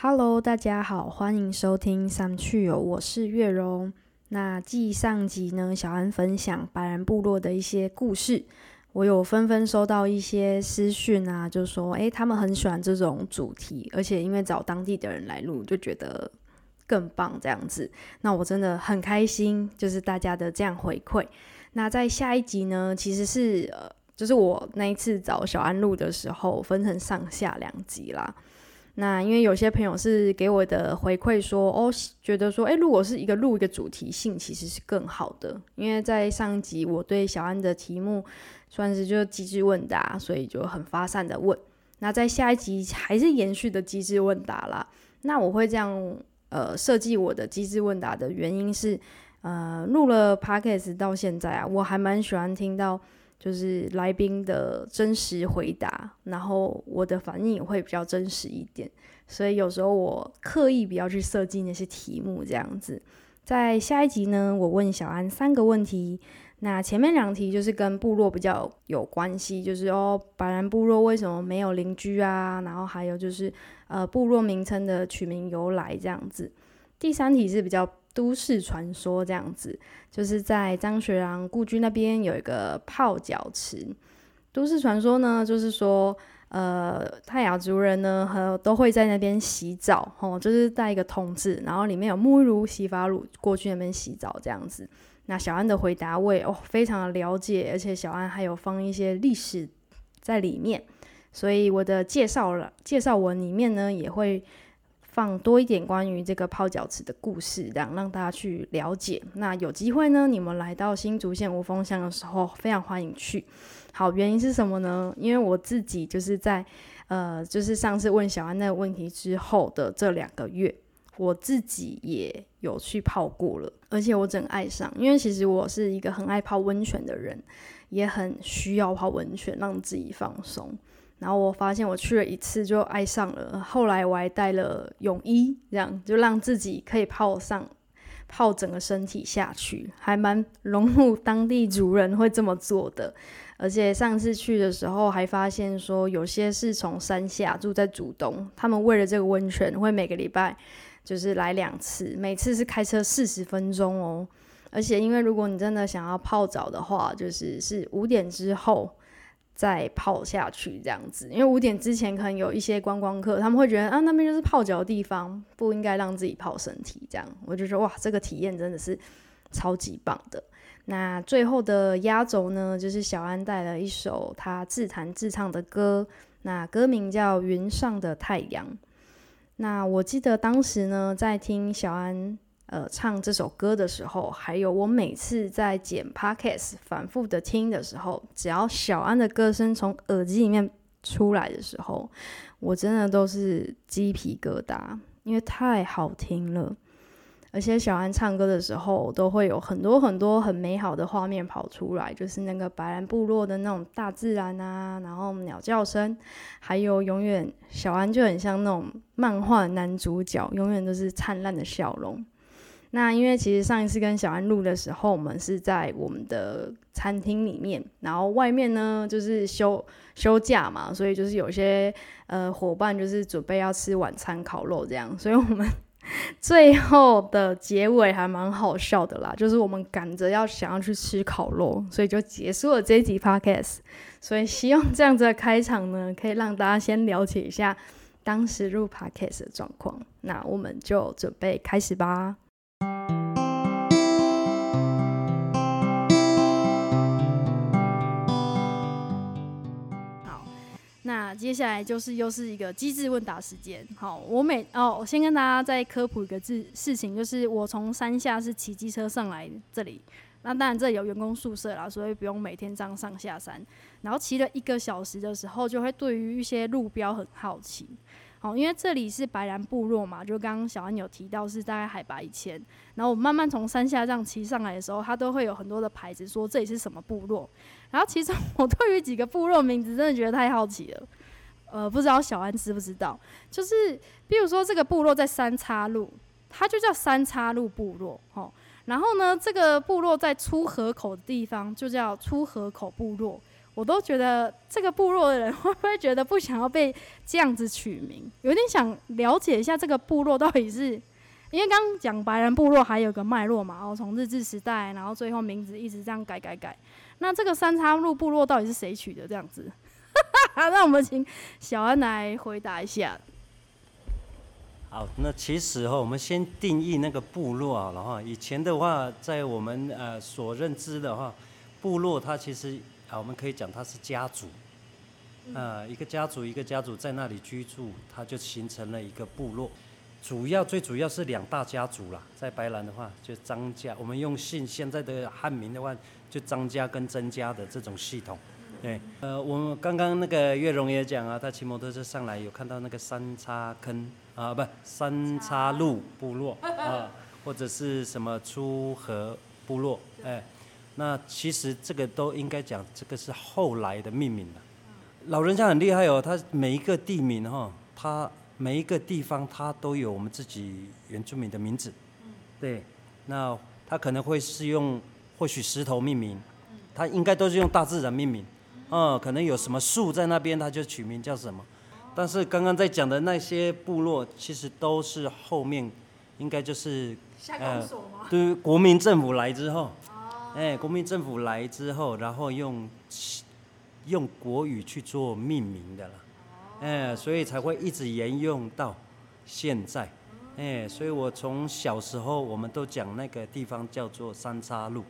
Hello，大家好，欢迎收听三趣友，我是月荣。那继上集呢，小安分享白人部落的一些故事，我有纷纷收到一些私讯啊，就说诶，他们很喜欢这种主题，而且因为找当地的人来录，就觉得更棒这样子。那我真的很开心，就是大家的这样回馈。那在下一集呢，其实是呃，就是我那一次找小安录的时候，分成上下两集啦。那因为有些朋友是给我的回馈说，哦，觉得说，诶，如果是一个录一个主题性，其实是更好的。因为在上集我对小安的题目算是就机智问答，所以就很发散的问。那在下一集还是延续的机智问答啦。那我会这样呃设计我的机智问答的原因是，呃，录了 podcast 到现在啊，我还蛮喜欢听到。就是来宾的真实回答，然后我的反应也会比较真实一点，所以有时候我刻意不要去设计那些题目这样子。在下一集呢，我问小安三个问题，那前面两题就是跟部落比较有关系，就是哦，白兰部落为什么没有邻居啊？然后还有就是呃，部落名称的取名由来这样子。第三题是比较。都市传说这样子，就是在张学良故居那边有一个泡脚池。都市传说呢，就是说，呃，泰雅族人呢，和都会在那边洗澡，哦，就是带一个桶子，然后里面有沐浴露、洗发露，过去那边洗澡这样子。那小安的回答我也哦，非常的了解，而且小安还有放一些历史在里面，所以我的介绍了介绍文里面呢，也会。放多一点关于这个泡脚池的故事，这样让大家去了解。那有机会呢，你们来到新竹县无风乡的时候，非常欢迎去。好，原因是什么呢？因为我自己就是在呃，就是上次问小安那个问题之后的这两个月，我自己也有去泡过了，而且我整爱上。因为其实我是一个很爱泡温泉的人，也很需要泡温泉让自己放松。然后我发现我去了一次就爱上了，后来我还带了泳衣，这样就让自己可以泡上泡整个身体下去，还蛮融入当地族人会这么做的。而且上次去的时候还发现说，有些是从山下住在主东，他们为了这个温泉会每个礼拜就是来两次，每次是开车四十分钟哦。而且因为如果你真的想要泡澡的话，就是是五点之后。再泡下去这样子，因为五点之前可能有一些观光客，他们会觉得啊那边就是泡脚的地方，不应该让自己泡身体这样。我就说哇，这个体验真的是超级棒的。那最后的压轴呢，就是小安带了一首他自弹自唱的歌，那歌名叫《云上的太阳》。那我记得当时呢，在听小安。呃，唱这首歌的时候，还有我每次在剪 podcast 反复的听的时候，只要小安的歌声从耳机里面出来的时候，我真的都是鸡皮疙瘩，因为太好听了。而且小安唱歌的时候，都会有很多很多很美好的画面跑出来，就是那个白兰部落的那种大自然啊，然后鸟叫声，还有永远小安就很像那种漫画男主角，永远都是灿烂的笑容。那因为其实上一次跟小安录的时候，我们是在我们的餐厅里面，然后外面呢就是休休假嘛，所以就是有些呃伙伴就是准备要吃晚餐烤肉这样，所以我们 最后的结尾还蛮好笑的啦，就是我们赶着要想要去吃烤肉，所以就结束了这一集 podcast。所以希望这样子的开场呢，可以让大家先了解一下当时录 podcast 的状况。那我们就准备开始吧。接下来就是又是一个机智问答时间。好，我每哦，我先跟大家再科普一个事事情，就是我从山下是骑机车上来这里。那当然这里有员工宿舍啦，所以不用每天这样上下山。然后骑了一个小时的时候，就会对于一些路标很好奇。好，因为这里是白兰部落嘛，就刚刚小安有提到是大概海拔一千，然后我慢慢从山下这样骑上来的时候，它都会有很多的牌子说这里是什么部落。然后其实我对于几个部落名字真的觉得太好奇了，呃，不知道小安知不知道？就是比如说这个部落在三叉路，它就叫三叉路部落，吼。然后呢，这个部落在出河口的地方就叫出河口部落。我都觉得这个部落的人 会不会觉得不想要被这样子取名？有点想了解一下这个部落到底是，因为刚刚讲白人部落还有个脉络嘛，然后从日治时代，然后最后名字一直这样改改改。那这个三叉路部落到底是谁取的？这样子，那我们请小安来回答一下。好，那其实哈，我们先定义那个部落啊，然后以前的话，在我们呃所认知的话，部落它其实啊，我们可以讲它是家族，啊，一个家族一个家族在那里居住，它就形成了一个部落。主要最主要是两大家族啦，在白兰的话就张家，我们用姓现在的汉民的话，就张家跟曾家的这种系统。对，呃，我们刚刚那个月荣也讲啊，他骑摩托车上来有看到那个三叉坑。啊，不，三叉路部落啊，或者是什么出河部落，哎，那其实这个都应该讲，这个是后来的命名了。老人家很厉害哦，他每一个地名哈，他每一个地方他都有我们自己原住民的名字。对，那他可能会是用或许石头命名，他应该都是用大自然命名。嗯，可能有什么树在那边，他就取名叫什么。但是刚刚在讲的那些部落，其实都是后面，应该就是呃，对，国民政府来之后，哎，国民政府来之后，然后用用国语去做命名的了，哎，所以才会一直沿用到现在，哎，所以我从小时候我们都讲那个地方叫做三叉路，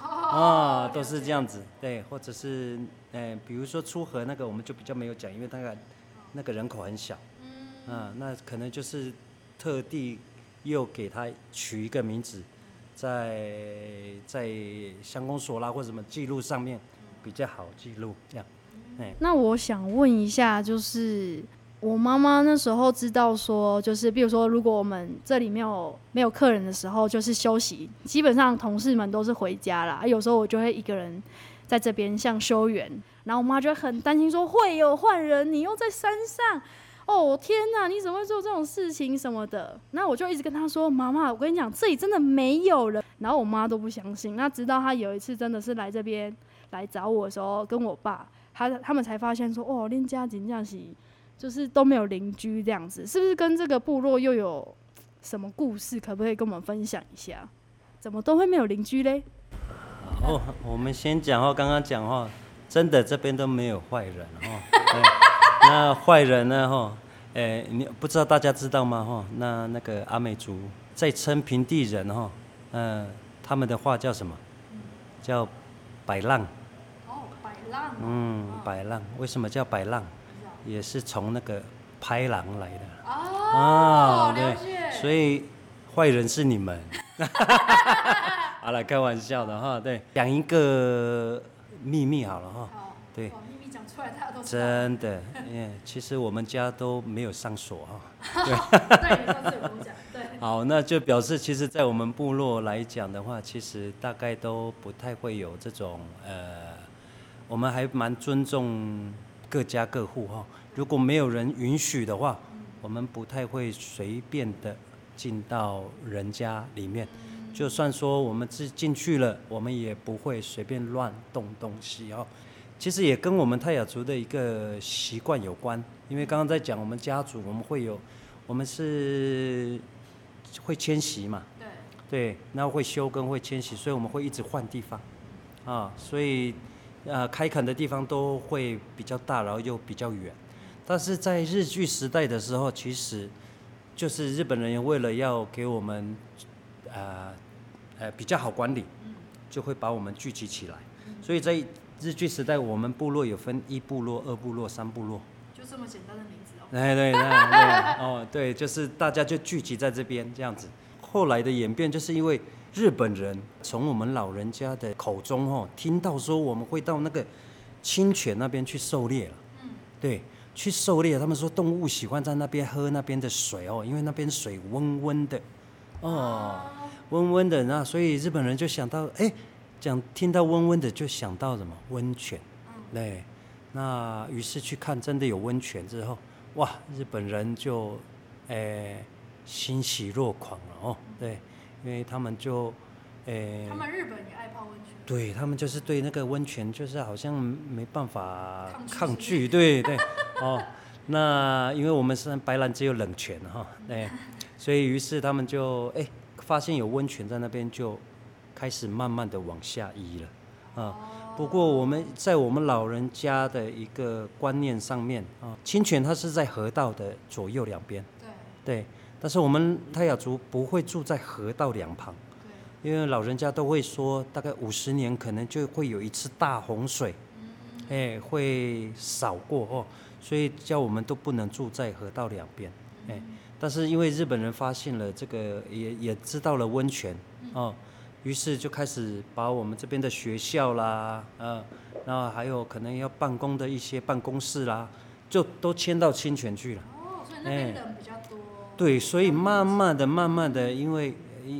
啊，都是这样子，对，或者是哎，比如说出河那个，我们就比较没有讲，因为那个。那个人口很小，嗯，那可能就是特地又给他取一个名字，在在乡公所啦或什么记录上面比较好记录这样。哎，那我想问一下，就是我妈妈那时候知道说，就是比如说，如果我们这里没有没有客人的时候，就是休息，基本上同事们都是回家啦，有时候我就会一个人在这边像修园。然后我妈就很担心，说会有坏人，你又在山上，哦天哪，你怎么会做这种事情什么的？那我就一直跟她说，妈妈，我跟你讲，这里真的没有人。然后我妈都不相信。那直到她有一次真的是来这边来找我的时候，跟我爸，他他们才发现说，哦，连家景这样子，就是都没有邻居这样子，是不是跟这个部落又有什么故事？可不可以跟我们分享一下？怎么都会没有邻居嘞？哦，我们先讲哦，刚刚讲哦。真的这边都没有坏人哈，那坏人呢哈？诶，你不知道大家知道吗哈？那那个阿美族在称平地人哈，嗯，他们的话叫什么？叫摆浪。哦，摆浪。嗯，摆浪，为什么叫摆浪？也是从那个拍狼来的。哦，对，所以坏人是你们。好了，开玩笑的哈，对，讲一个。秘密好了哈，对，秘密讲出来大家都真的，耶，其实我们家都没有上锁哈。对，上次有讲，对。好，那就表示其实，在我们部落来讲的话，其实大概都不太会有这种呃，我们还蛮尊重各家各户哈。如果没有人允许的话，我们不太会随便的进到人家里面。就算说我们进进去了，我们也不会随便乱动东西哦。其实也跟我们泰雅族的一个习惯有关，因为刚刚在讲我们家族，我们会有，我们是会迁徙嘛，对，对，那会休耕会迁徙，所以我们会一直换地方，啊，所以呃开垦的地方都会比较大，然后又比较远。但是在日据时代的时候，其实就是日本人为了要给我们，呃。呃，比较好管理，就会把我们聚集起来。所以在日据时代，我们部落有分一部落、二部落、三部落，就这么简单的名字哦。哎，对对对，哦，对，就是大家就聚集在这边这样子。后来的演变，就是因为日本人从我们老人家的口中哦，听到说我们会到那个清泉那边去狩猎了。嗯，对，去狩猎，他们说动物喜欢在那边喝那边的水哦，因为那边水温温的，哦。温温的，那所以日本人就想到，哎，讲听到温温的就想到什么？温泉，对，那于是去看真的有温泉之后，哇，日本人就，哎，欣喜若狂了哦，对，因为他们就，哎、他们日本也爱泡温泉。对他们就是对那个温泉，就是好像没办法抗拒。抗拒，对对，哦，那因为我们是白兰只有冷泉哈，对，所以于是他们就哎、发现有温泉在那边，就开始慢慢的往下移了，啊。不过我们在我们老人家的一个观念上面啊，清泉它是在河道的左右两边，对。对，但是我们泰雅族不会住在河道两旁。对，因为老人家都会说，大概五十年可能就会有一次大洪水，哎、会扫过哦，所以叫我们都不能住在河道两边，哎、但是因为日本人发现了这个，也也知道了温泉哦，于是就开始把我们这边的学校啦，呃，然后还有可能要办公的一些办公室啦，就都迁到清泉去了。哦，所以那边人比较多。对，所以慢慢的、慢慢的，因为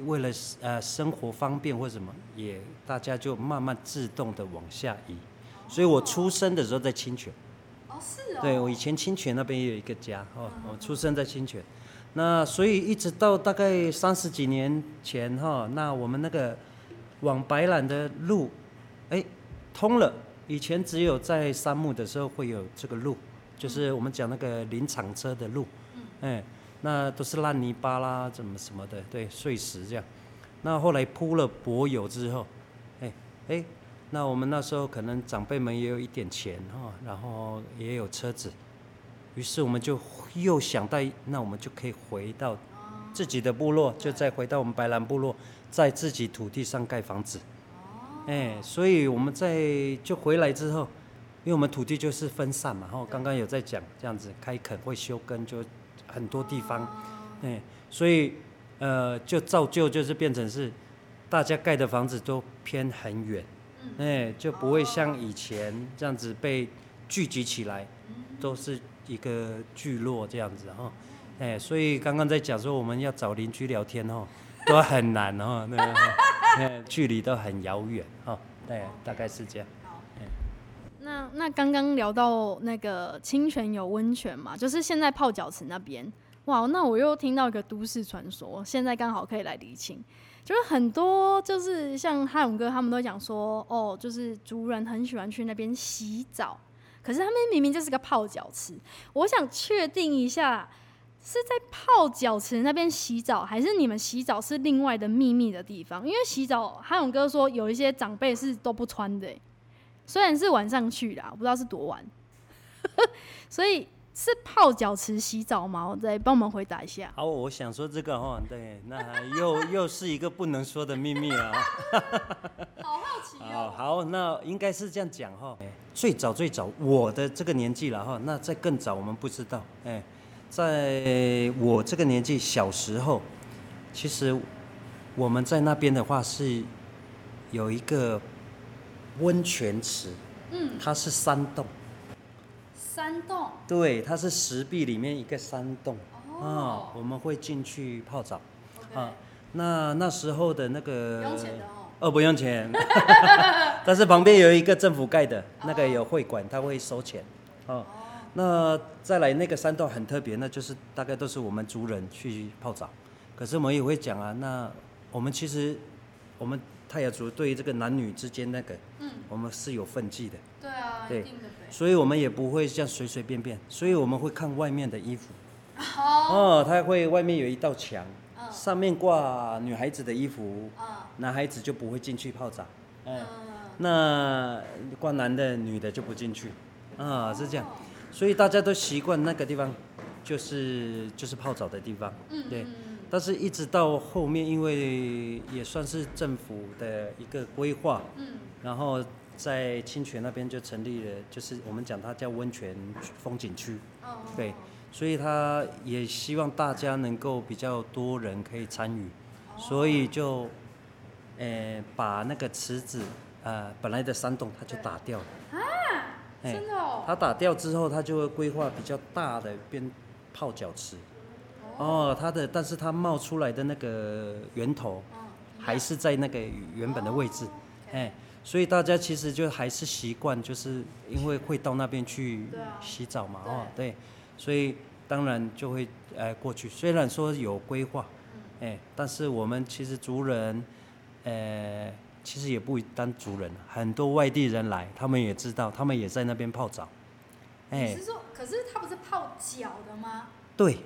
为了呃生活方便或什么，也大家就慢慢自动的往下移。所以我出生的时候在清泉，哦，是哦。对我以前清泉那边也有一个家哦，我出生在清泉。那所以一直到大概三十几年前哈，那我们那个往白兰的路，哎，通了。以前只有在山木的时候会有这个路，就是我们讲那个林场车的路，哎，那都是烂泥巴啦，怎么什么的，对，碎石这样。那后来铺了柏油之后，哎哎，那我们那时候可能长辈们也有一点钱哈，然后也有车子，于是我们就又想到，那我们就可以回到自己的部落，就再回到我们白兰部落，在自己土地上盖房子。哎，所以我们在就回来之后，因为我们土地就是分散嘛，然后刚刚有在讲这样子开垦会休耕，就很多地方，哎，所以呃就造就就是变成是大家盖的房子都偏很远，哎，就不会像以前这样子被聚集起来，都是一个聚落这样子哈，哎，所以刚刚在讲说我们要找邻居聊天哦，都很难哈，那个。哎，距离都很遥远哈，对，大概是这样。那那刚刚聊到那个清泉有温泉嘛，就是现在泡脚池那边，哇，那我又听到一个都市传说，现在刚好可以来厘清，就是很多就是像汉勇哥他们都讲说，哦，就是族人很喜欢去那边洗澡，可是他们明明就是个泡脚池，我想确定一下。是在泡脚池那边洗澡，还是你们洗澡是另外的秘密的地方？因为洗澡，汉勇哥说有一些长辈是都不穿的欸，虽然是晚上去啦，我不知道是多晚，所以是泡脚池洗澡吗？我再帮我们回答一下。好，我想说这个哦，对，那又又是一个不能说的秘密啊。好好奇好好，那应该是这样讲哈。最早最早，我的这个年纪了哈，那在更早我们不知道，哎，在我这个年纪小时候，其实我们在那边的话是有一个温泉池，嗯，它是山洞。山洞。对，它是石壁里面一个山洞。啊、哦我们会进去泡澡。啊。那那时候的那个哦。哦，不用钱，但是旁边有一个政府盖的那个有会馆，他会收钱哦。那再来那个山洞很特别，那就是大概都是我们族人去泡澡，可是我们也会讲啊，那我们其实我们泰雅族对于这个男女之间那个，嗯，我们是有分际的。对啊，对。所以我们也不会这样随随便便，所以我们会看外面的衣服。好，哦，它会外面有一道墙，嗯上面挂女孩子的衣服，嗯。男孩子就不会进去泡澡。哎，嗯，那挂男的、女的就不进去。啊，是这样，所以大家都习惯那个地方，就是就是泡澡的地方。嗯对。嗯但是，一直到后面，因为也算是政府的一个规划，嗯。然后在清泉那边就成立了，就是我们讲它叫温泉风景区，哦，对，所以他也希望大家能够比较多人可以参与，所以就，呃，把那个池子，呃，本来的山洞它就打掉了，啊真的哦。它打掉之后，它就会规划比较大的边泡脚池，哦，它的，但是它冒出来的那个源头，嗯，还是在那个原本的位置，哎，所以大家其实就还是习惯，就是因为会到那边去洗澡嘛，哦，对，所以当然就会呃过去。虽然说有规划，嗯哎，但是我们其实族人呃，其实也不单族人，很多外地人来，他们也知道，他们也在那边泡澡。哎，是说，可是他不是泡脚的吗？对，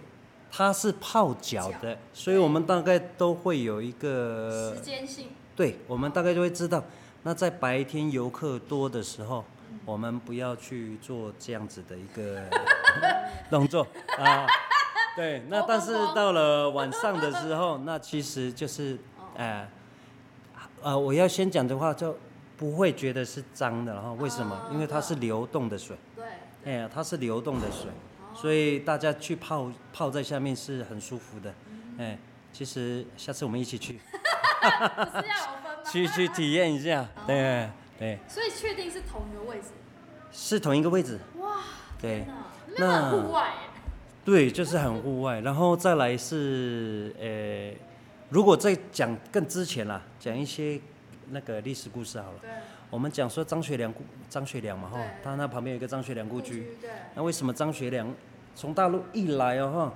他是泡脚的，所以我们大概都会有一个时间性。对，我们大概就会知道，那在白天游客多的时候，我们不要去做这样子的一个 动作啊。对，那但是到了晚上的时候，那其实就是，哎，呃，我要先讲的话，就不会觉得是脏的，然后为什么？因为它是流动的水。对。哎，它是流动的水，所以大家去泡泡在下面是很舒服的。哎，其实下次我们一起去。去去体验一下，对对。所以确定是同一个位置。是同一个位置。哇。对。那户外。对，就是很户外，然后再来是呃，如果再讲更之前啦，讲一些那个历史故事好了。对。我们讲说张学良故，张学良嘛哈，他那旁边有一个张学良故居。对。那为什么张学良从大陆一来哦哈，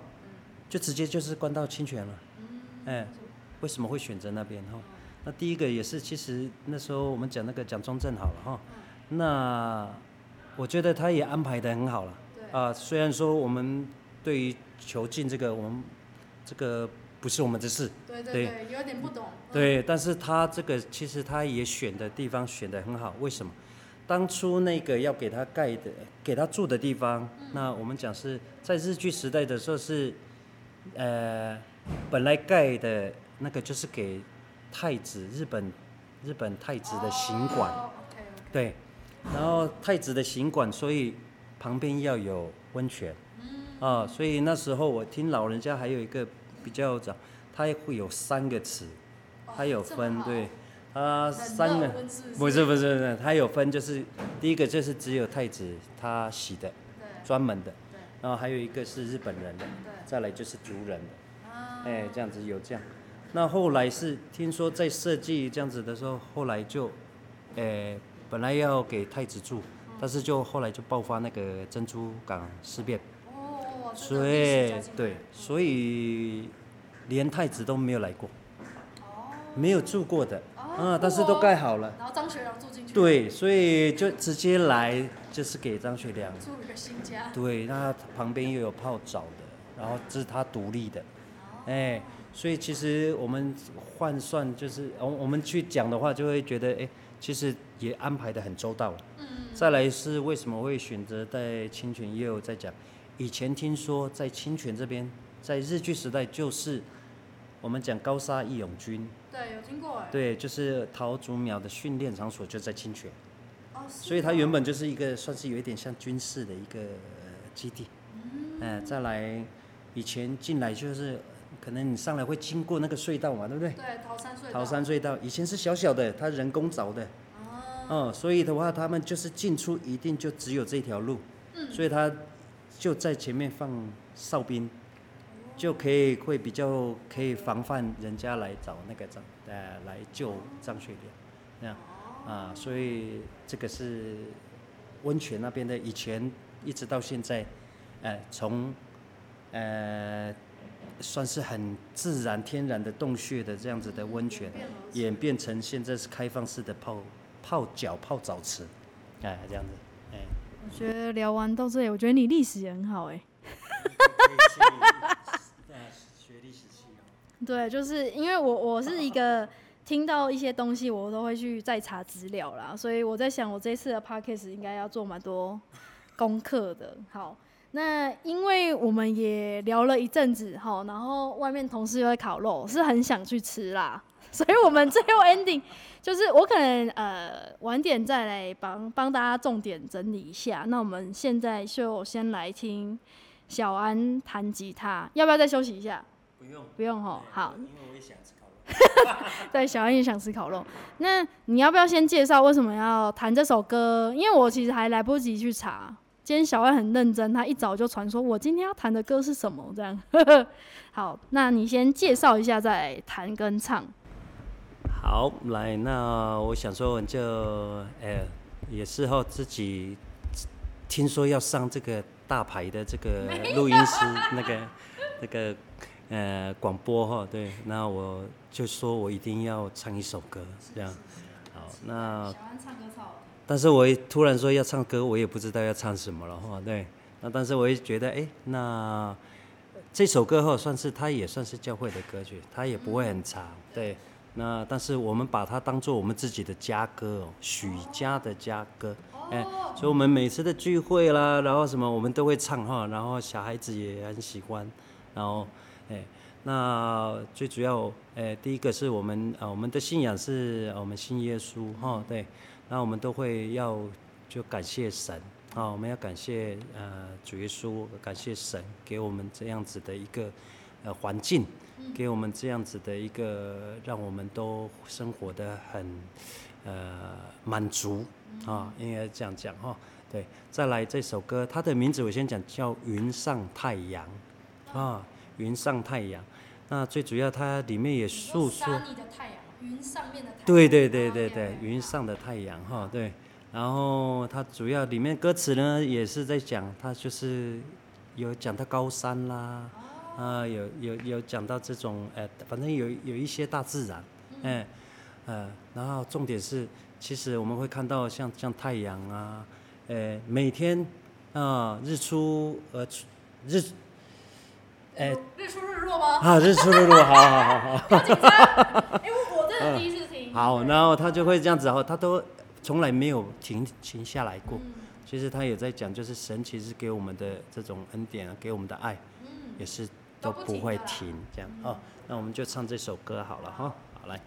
就直接就是关到清泉了？嗯。哎，为什么会选择那边哈？那第一个也是，其实那时候我们讲那个蒋中正好了哈，那我觉得他也安排的很好了。啊，虽然说我们。对于囚禁这个，我们这个不是我们的事。对对对，有点不懂。对，但是他这个其实他也选的地方选的很好。为什么？当初那个要给他盖的、给他住的地方，那我们讲是在日据时代的时候是，呃，本来盖的那个就是给太子日本日本太子的行馆。对，然后太子的行馆，所以旁边要有温泉。啊，所以那时候我听老人家还有一个比较早，他会有三个池，他有分对，他三个不是不是不是，他有分就是第一个就是只有太子他洗的，专门的，然后还有一个是日本人的，再来就是族人的，哎这样子有这样，那后来是听说在设计这样子的时候，后来就，呃本来要给太子住，但是就后来就爆发那个珍珠港事变。哦所以对，所以连太子都没有来过，没有住过的，啊，但是都盖好了。然后张学良住进去。对，所以就直接来，就是给张学良住一个新家。对，那旁边又有泡澡的，然后这是他独立的，哎，所以其实我们换算就是，我我们去讲的话，就会觉得，哎，其实也安排的很周到了。嗯。再来是为什么会选择在清泉也有在讲。以前听说在清泉这边，在日据时代就是我们讲高沙义勇军，对，有听过哎，对，就是陶祖苗的训练场所就在清泉，哦，所以它原本就是一个算是有一点像军事的一个基地，嗯，再来以前进来就是可能你上来会经过那个隧道嘛，对不对？对，桃山隧道。桃山隧道以前是小小的，它人工凿的，哦，所以的话他们就是进出一定就只有这条路，嗯，所以他。就在前面放哨兵，就可以会比较可以防范人家来找那个张呃来救张学良，那样啊，所以这个是温泉那边的以前一直到现在，呃从呃算是很自然天然的洞穴的这样子的温泉，演变成现在是开放式的泡泡脚泡澡池，哎这样子。哎我觉得聊完到这里，我觉得你历史也很好哎。学历史系对，就是因为我我是一个听到一些东西，我都会去再查资料啦，所以我在想，我这次的 podcast 应该要做蛮多功课的。好，那因为我们也聊了一阵子哈，然后外面同事又在烤肉，是很想去吃啦。所以我们最后 ending 就是我可能呃晚点再来帮帮大家重点整理一下。那我们现在就先来听小安弹吉他，要不要再休息一下？不用，不用吼。好，因为我也想吃烤肉。对，小安也想吃烤肉。那你要不要先介绍为什么要弹这首歌？因为我其实还来不及去查。今天小安很认真，他一早就传说我今天要弹的歌是什么这样。好，那你先介绍一下，再弹跟唱。好，来，那我想说，我就，呃，也是后自己听说要上这个大牌的这个录音师，那个 那个呃广播哈，对，那我就说我一定要唱一首歌，这样。好，那小安唱歌超好听。但是我突然说要唱歌，我也不知道要唱什么了哈，对。那但是我也觉得，哎，那这首歌哈，算是它也算是教会的歌曲，它也不会很长，对。那但是我们把它当做我们自己的家歌哦，许家的家歌，哎，所以我们每次的聚会啦，然后什么我们都会唱哈，然后小孩子也很喜欢，然后哎，那最主要哎，第一个是我们啊，我们的信仰是我们信耶稣哈，对，那我们都会要就感谢神啊，我们要感谢呃主耶稣，感谢神给我们这样子的一个呃环境。给我们这样子的一个，让我们都生活的很呃满足啊，应该这样讲哈。对，再来这首歌，它的名字我先讲，叫《云上太阳》啊，《云上太阳》。那最主要它里面也诉说。的太阳，云上面的太阳。对对对对对，云上的太阳哈，对。然后它主要里面歌词呢，也是在讲，它就是有讲到高山啦。啊，有有有讲到这种，呃，反正有有一些大自然，哎，呃，然后重点是，其实我们会看到像像太阳啊，呃，每天啊日出呃日，哎，日出日落吗？啊，日出日落，好好好好。哎，我我真的第一次听。好，然后他就会这样子，然后他都从来没有停停下来过。其实他也在讲，就是神其实给我们的这种恩典啊，给我们的爱，也是。都不会停，这样哦。那我们就唱这首歌好了哈。好来。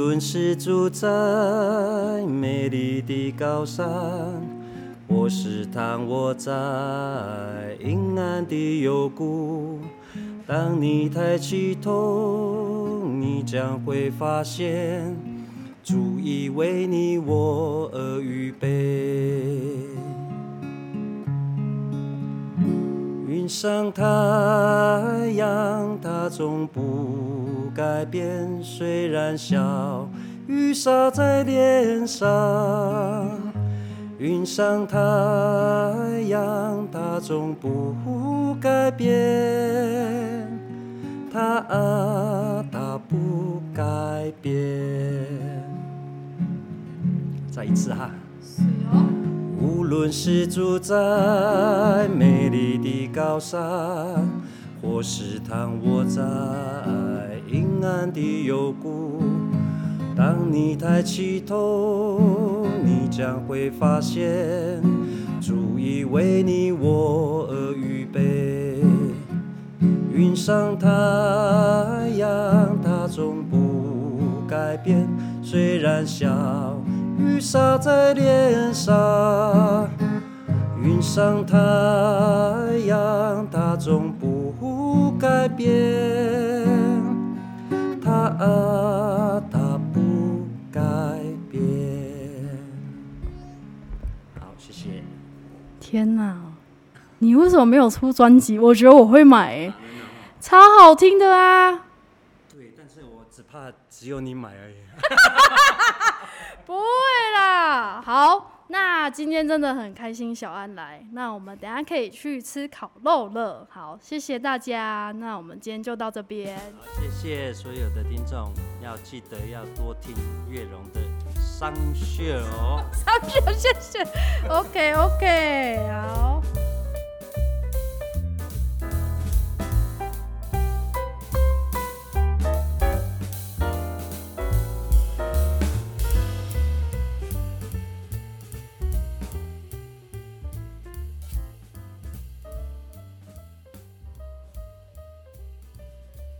论是住在美丽的高山，或是躺卧在阴暗的幽谷，当你抬起头。你将会发现，主已为你我而预备。上太阳，它总不改变，虽然小雨洒在脸上。云上太阳，它总不改变。它啊，它不改变。再一次哈。论是住在美丽的高山，或是躺卧在阴暗的幽谷，当你抬起头，你将会发现，主已为你我而预备。云上太阳，它总不改变。虽然小雨洒在脸上，云上太阳，它总不改变。它啊，它不改变。好，谢谢。天哪，你为什么没有出专辑？我觉得我会买。超好听的啊！只怕只有你买而已。不会啦，好，那今天真的很开心，小安来，那我们等下可以去吃烤肉了。好，谢谢大家，那我们今天就到这边。谢谢所有的听众，要记得要多听月荣的商穴哦。商穴，谢谢。OK OK，好。